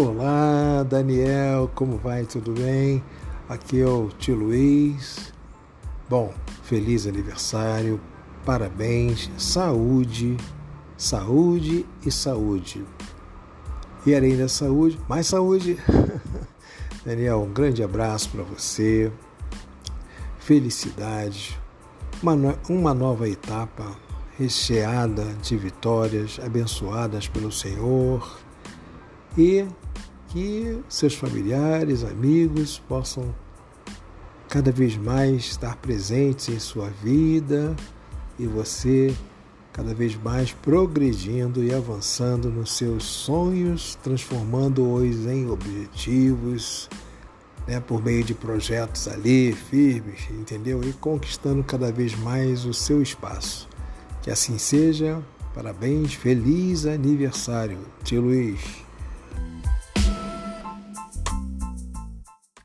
Olá, Daniel, como vai? Tudo bem? Aqui é o tio Luiz. Bom, feliz aniversário, parabéns, saúde, saúde e saúde. E além da saúde, mais saúde. Daniel, um grande abraço para você. Felicidade, uma, uma nova etapa recheada de vitórias abençoadas pelo Senhor e que seus familiares, amigos possam cada vez mais estar presentes em sua vida e você cada vez mais progredindo e avançando nos seus sonhos, transformando-os em objetivos, né, por meio de projetos ali firmes, entendeu? E conquistando cada vez mais o seu espaço. Que assim seja. Parabéns, feliz aniversário, tio Luiz.